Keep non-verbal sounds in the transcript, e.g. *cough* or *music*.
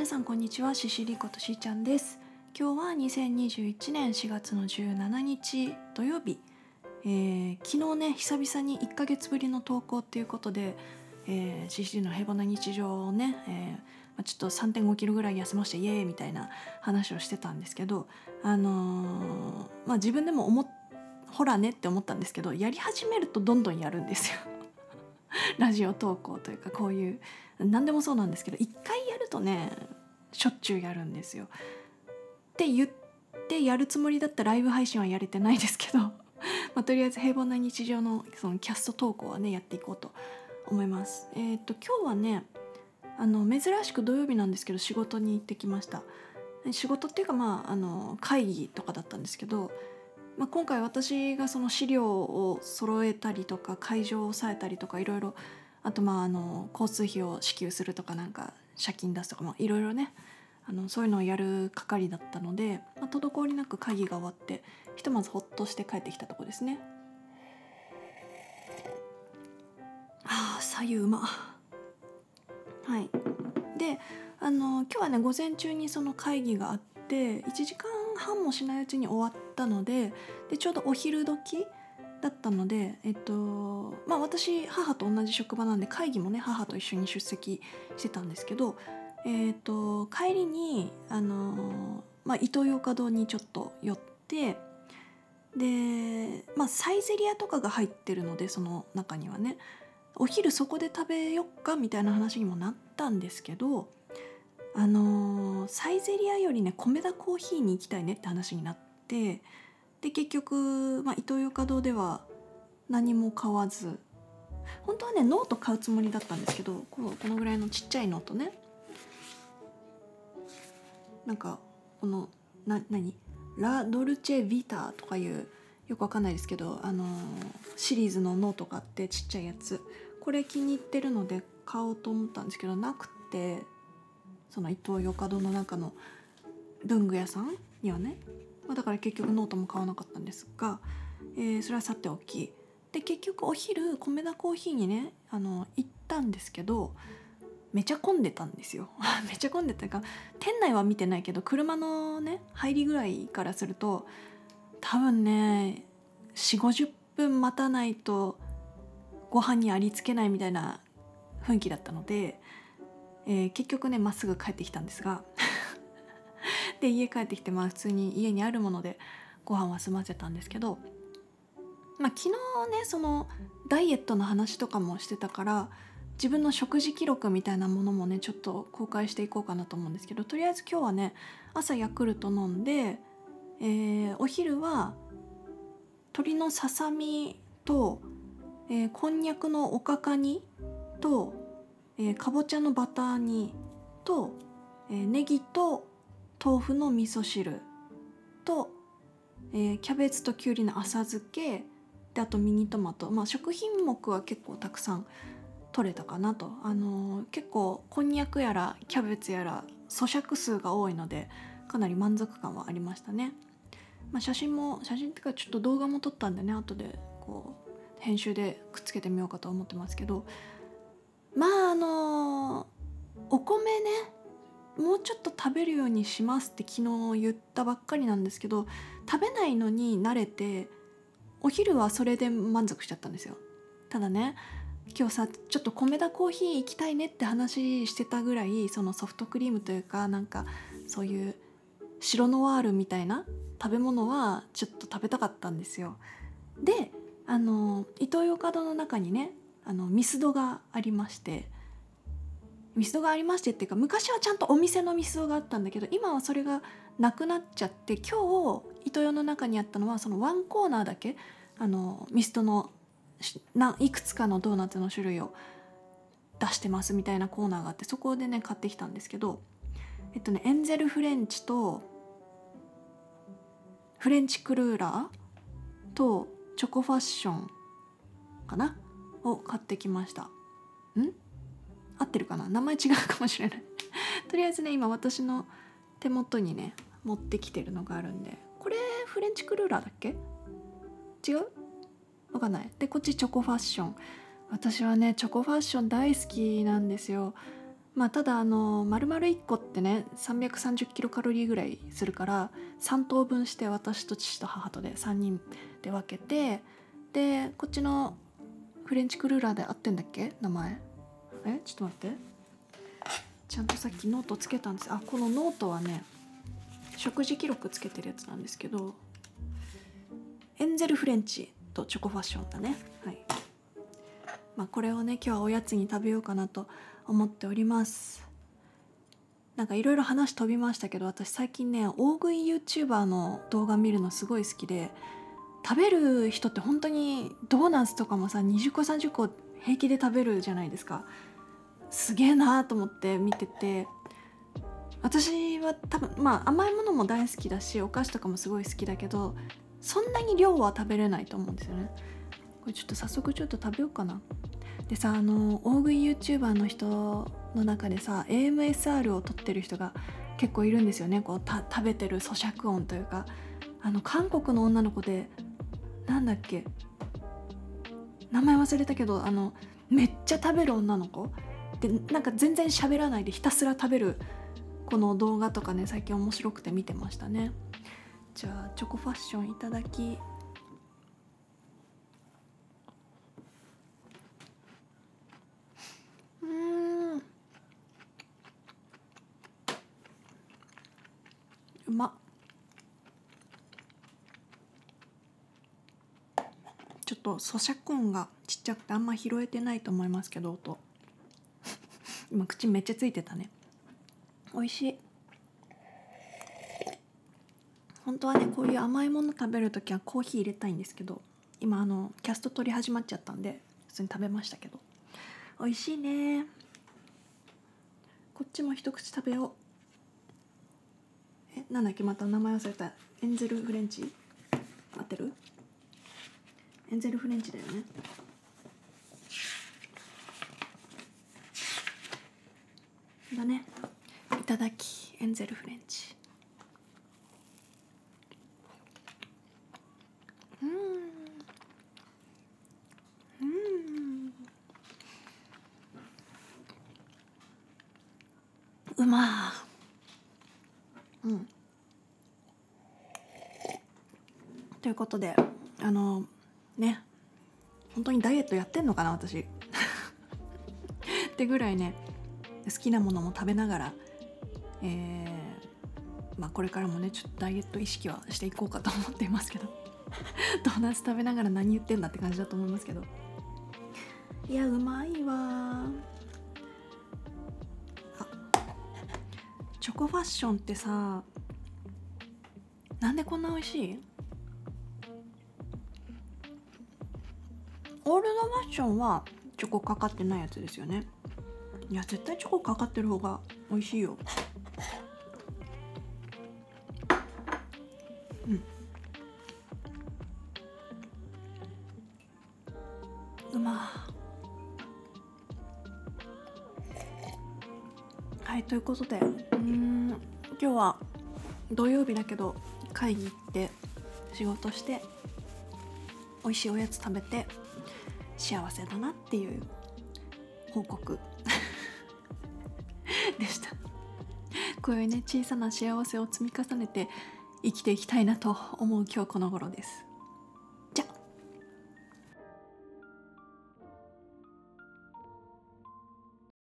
皆さんこんにちは。シシリことしーちゃんです。今日は2021年4月の17日土曜日、えー、昨日ね久々に1ヶ月ぶりの投稿っていうことで、えー、シシリの平凡な日常をね、えーまあ、ちょっと3 5キロぐらい痩せましたイエーイみたいな話をしてたんですけどあのー、まあ自分でも思っほらねって思ったんですけどやり始めるとどんどんやるんですよ。ラジオ投稿というかこういう何でもそうなんですけど一回やるとねしょっちゅうやるんですよ。って言ってやるつもりだったライブ配信はやれてないですけど *laughs* まあ、とりあえず平凡な日常のそのキャスト投稿はねやっていこうと思います。えっ、ー、と今日はねあの珍しく土曜日なんですけど仕事に行ってきました。仕事っていうかまああの会議とかだったんですけどまあ、今回私がその資料を揃えたりとか会場を抑えたりとかいろいろあとまああの交通費を支給するとかなんか借金出すとかいろいろねあのそういうのをやる係だったので、まあ、滞りなく会議が終わってひとまずほっとして帰ってきたとこですね。ああ左右馬はいであの今日はね午前中にその会議があって1時間半もしないうちに終わったのででちょうどお昼時だったので、えっとまあ、私母と同じ職場なんで会議もね母と一緒に出席してたんですけど、えっと、帰りにあの、まあ、イトーヨーカドーにちょっと寄ってで、まあ、サイゼリアとかが入ってるのでその中にはねお昼そこで食べよっかみたいな話にもなったんですけどあの、サイゼリアよりね米田コーヒーに行きたいねって話になってで結局、まあ、イトーヨーカドでは何も買わず本当はねノート買うつもりだったんですけどこのこのぐらいのちっちゃいノートね。なんかこのな何？ラ・ドルチェ・ビタとかいうよくわかんないですけど、あのー、シリーズのノートがあってちっちゃいやつ。これ気に入ってるので買おうと思ったんですけどなくてその伊東洋華堂の中の文具屋さんにはね、まあ、だから結局ノートも買わなかったんですが、えー、それはさておき。で結局お昼米田コーヒーにねあの行ったんですけどめちゃ混んでたんですよ。*laughs* めちゃ混んでたか店内は見てないけど車のね入りぐらいからすると多分ね4 5 0分待たないとご飯にありつけないみたいな雰囲気だったのでえー、結局ねまっすぐ帰ってきたんですがで家帰ってきてまあ普通に家にあるものでご飯は済ませたんですけど、まあ、昨日ねそのダイエットの話とかもしてたから自分の食事記録みたいなものもねちょっと公開していこうかなと思うんですけどとりあえず今日はね朝ヤクルト飲んで、えー、お昼は鶏のささみと、えー、こんにゃくのおかか煮とえー、かぼちゃのバター煮と、えー、ネギと豆腐の味噌汁と、えー、キャベツときゅうりの浅漬けであとミニトマト、まあ、食品目は結構たくさん取れたかなと、あのー、結構こんにゃくやらキャベツやら咀嚼数が多いのでかなり満足感はありましたね、まあ、写真も写真っていうかちょっと動画も撮ったんでね後でこう編集でくっつけてみようかと思ってますけど。まああのお米ねもうちょっと食べるようにしますって昨日言ったばっかりなんですけど食べないのに慣れてお昼はそれで満足しちゃったんですよ。ただね今日さちょっと米田コーヒー行きたいねって話してたぐらいそのソフトクリームというかなんかそういう白ノワールみたいな食べ物はちょっと食べたかったんですよ。であのイトーヨーカドーの中にねあのミスドがありましてミスドがありましてっていうか昔はちゃんとお店のミスドがあったんだけど今はそれがなくなっちゃって今日イトヨの中にあったのはそのワンコーナーだけあのミスドのいくつかのドーナツの種類を出してますみたいなコーナーがあってそこでね買ってきたんですけどえっとねエンゼルフレンチとフレンチクルーラーとチョコファッションかな？を買ってきました。ん？合ってるかな？名前違うかもしれない。*laughs* とりあえずね今私の手元にね持ってきてるのがあるんでこれフレンチクルーラーだっけ？違う？わかんない。でこっちチョコファッション。私はねチョコファッション大好きなんですよ。まあただあの丸々1個ってね330キロカロリーぐらいするから3等分して私と父と母とで3人で分けてでこっちのフレンチクルーラーで合ってんだっけ？名前。えちょっと待って。ちゃんとさっきノートつけたんです。あこのノートはね食事記録つけてるやつなんですけどエンゼルフレンチとチョコファッションだね。はい。まあこれをね今日はおやつに食べようかなと思っております。なんかいろいろ話飛びましたけど私最近ね大食い YouTuber の動画見るのすごい好きで食べる人って本当にドーナツとかもさ20個30個平気で食べるじゃないですか。すげえなーと思って見てて私は多分まあ甘いものも大好きだしお菓子とかもすごい好きだけどそんなに量は食べれないと思うんですよね。これちょっと早速ちょっと食べようかな。でさあの大食い YouTuber の人の中でさ AMSR を撮ってる人が結構いるんですよね。こう食べてる咀嚼音というか。あの韓国の女の子でなんだっけ。名前忘れたけどあのめっちゃ食べる女の子。でなんか全然喋らないでひたすら食べるこの動画とかね最近面白くて見てましたね。じゃあチョコファッションいただき。うん。うまっ。ちょっと咀嚼音がちっちゃくてあんま拾えてないと思いますけど音。今口めっちゃついてたね。美味しい。本当はねこういう甘いもの食べる時はコーヒー入れたいんですけど今あのキャスト撮り始まっちゃったんで普通に食べましたけど。美味しいね。こっちも一口食べよう。えなんだっけまた名前忘れた。エンゼルフレンチ？合ってる？エンゼルフレンチだよね。だね。いただきエンゼルフレンチ。うん。うん。うまうん。ということであのね。本当にダイエットやってんのかな私。*laughs* ってぐらいね。好きなものも食べながら、えー、まあ、これからもねちょっとダイエット意識はしていこうかと思っていますけど *laughs* ドーナツ食べながら何言ってんだって感じだと思いますけど。いやうまいわ。あチョコファッションってさなんでこんな美味しい？オールドファッションはチョコかかってないやつですよねいや絶対チョコかかってる方が美味しいよ。うん。うま。はいということでうん今日は土曜日だけど会議行って仕事して美味しいおやつ食べて幸せだなっていう報告。でした。こういうね小さな幸せを積み重ねて生きていきたいなと思う今日この頃です。